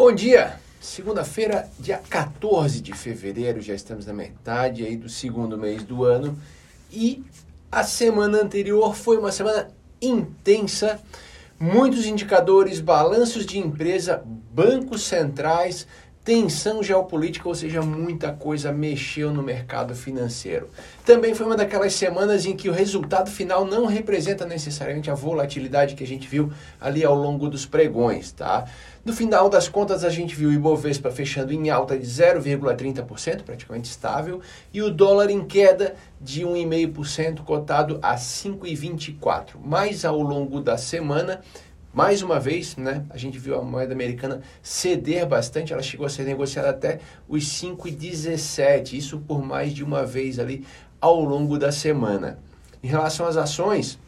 Bom dia! Segunda-feira, dia 14 de fevereiro, já estamos na metade aí do segundo mês do ano e a semana anterior foi uma semana intensa, muitos indicadores, balanços de empresa, bancos centrais, tensão geopolítica, ou seja, muita coisa mexeu no mercado financeiro. Também foi uma daquelas semanas em que o resultado final não representa necessariamente a volatilidade que a gente viu ali ao longo dos pregões, tá? No final das contas, a gente viu o Ibovespa fechando em alta de 0,30%, praticamente estável, e o dólar em queda de 1,5%, cotado a 5,24. Mas ao longo da semana, mais uma vez, né, a gente viu a moeda americana ceder bastante, ela chegou a ser negociada até os 5,17, isso por mais de uma vez ali ao longo da semana. Em relação às ações,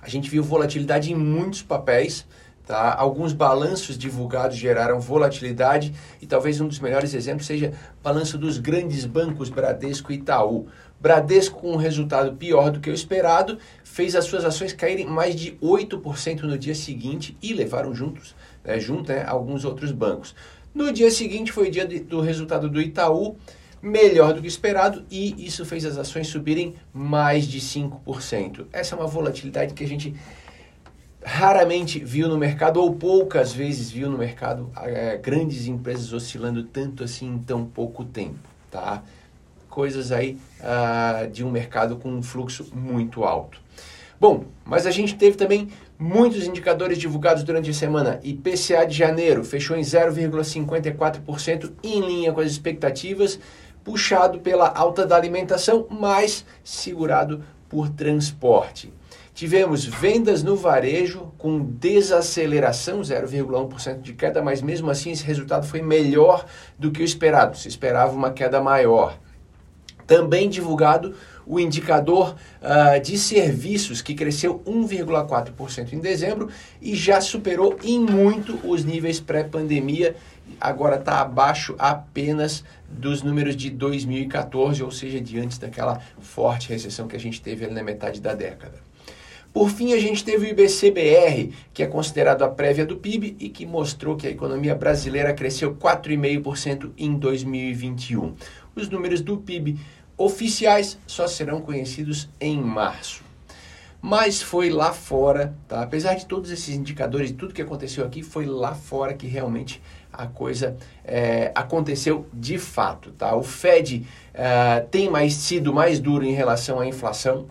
a gente viu volatilidade em muitos papéis, Tá? Alguns balanços divulgados geraram volatilidade e talvez um dos melhores exemplos seja o balanço dos grandes bancos Bradesco e Itaú. Bradesco, com um resultado pior do que o esperado, fez as suas ações caírem mais de 8% no dia seguinte e levaram juntos, né, junto né, alguns outros bancos. No dia seguinte foi o dia de, do resultado do Itaú, melhor do que esperado, e isso fez as ações subirem mais de 5%. Essa é uma volatilidade que a gente raramente viu no mercado, ou poucas vezes viu no mercado, é, grandes empresas oscilando tanto assim em tão pouco tempo, tá? Coisas aí uh, de um mercado com um fluxo muito alto. Bom, mas a gente teve também muitos indicadores divulgados durante a semana. IPCA de janeiro fechou em 0,54%, em linha com as expectativas, puxado pela alta da alimentação, mas segurado por transporte. Tivemos vendas no varejo com desaceleração, 0,1% de queda, mas mesmo assim esse resultado foi melhor do que o esperado. Se esperava uma queda maior. Também divulgado o indicador uh, de serviços, que cresceu 1,4% em dezembro e já superou em muito os níveis pré-pandemia. Agora está abaixo apenas dos números de 2014, ou seja, diante daquela forte recessão que a gente teve na metade da década. Por fim, a gente teve o IBCBR, que é considerado a prévia do PIB e que mostrou que a economia brasileira cresceu 4,5% em 2021. Os números do PIB oficiais só serão conhecidos em março. Mas foi lá fora, tá? apesar de todos esses indicadores e tudo que aconteceu aqui, foi lá fora que realmente a coisa é, aconteceu de fato. Tá? O Fed uh, tem mais sido mais duro em relação à inflação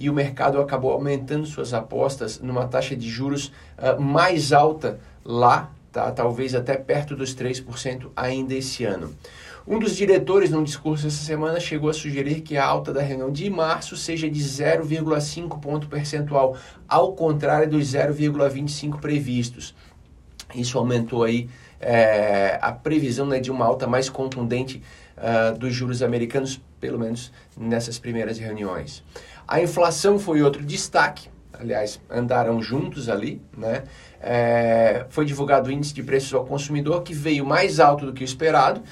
e o mercado acabou aumentando suas apostas numa taxa de juros uh, mais alta lá, tá? talvez até perto dos 3% ainda esse ano. Um dos diretores, num discurso essa semana, chegou a sugerir que a alta da reunião de março seja de 0,5 ponto percentual, ao contrário dos 0,25 previstos. Isso aumentou aí é, a previsão né, de uma alta mais contundente uh, dos juros americanos, pelo menos nessas primeiras reuniões. A inflação foi outro destaque, aliás, andaram juntos ali, né? É, foi divulgado o índice de preços ao consumidor, que veio mais alto do que o esperado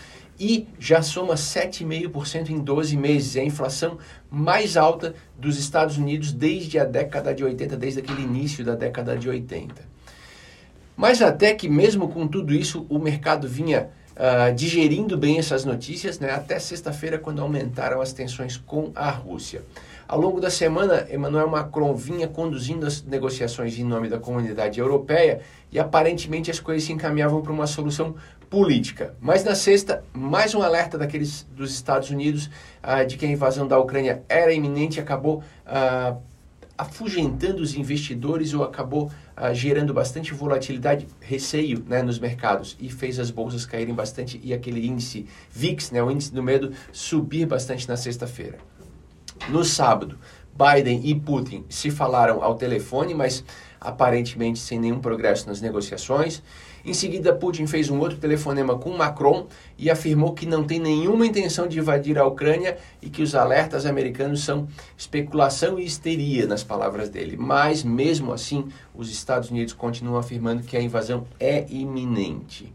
e já soma 7,5% em 12 meses. É a inflação mais alta dos Estados Unidos desde a década de 80, desde aquele início da década de 80. Mas até que mesmo com tudo isso, o mercado vinha uh, digerindo bem essas notícias, né, até sexta-feira, quando aumentaram as tensões com a Rússia. Ao longo da semana, Emmanuel Macron vinha conduzindo as negociações em nome da comunidade europeia e aparentemente as coisas se encaminhavam para uma solução política. Mas na sexta, mais um alerta daqueles dos Estados Unidos uh, de que a invasão da Ucrânia era iminente acabou uh, afugentando os investidores ou acabou uh, gerando bastante volatilidade, receio né, nos mercados e fez as bolsas caírem bastante e aquele índice VIX, né, o índice do medo, subir bastante na sexta-feira. No sábado, Biden e Putin se falaram ao telefone, mas aparentemente sem nenhum progresso nas negociações. Em seguida, Putin fez um outro telefonema com Macron e afirmou que não tem nenhuma intenção de invadir a Ucrânia e que os alertas americanos são especulação e histeria, nas palavras dele. Mas, mesmo assim, os Estados Unidos continuam afirmando que a invasão é iminente.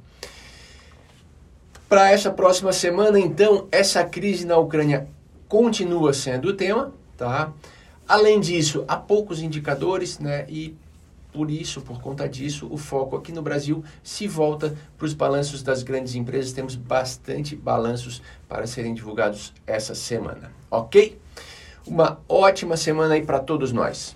Para essa próxima semana, então, essa crise na Ucrânia continua sendo o tema, tá? Além disso, há poucos indicadores, né? E por isso, por conta disso, o foco aqui no Brasil se volta para os balanços das grandes empresas. Temos bastante balanços para serem divulgados essa semana, ok? Uma ótima semana aí para todos nós.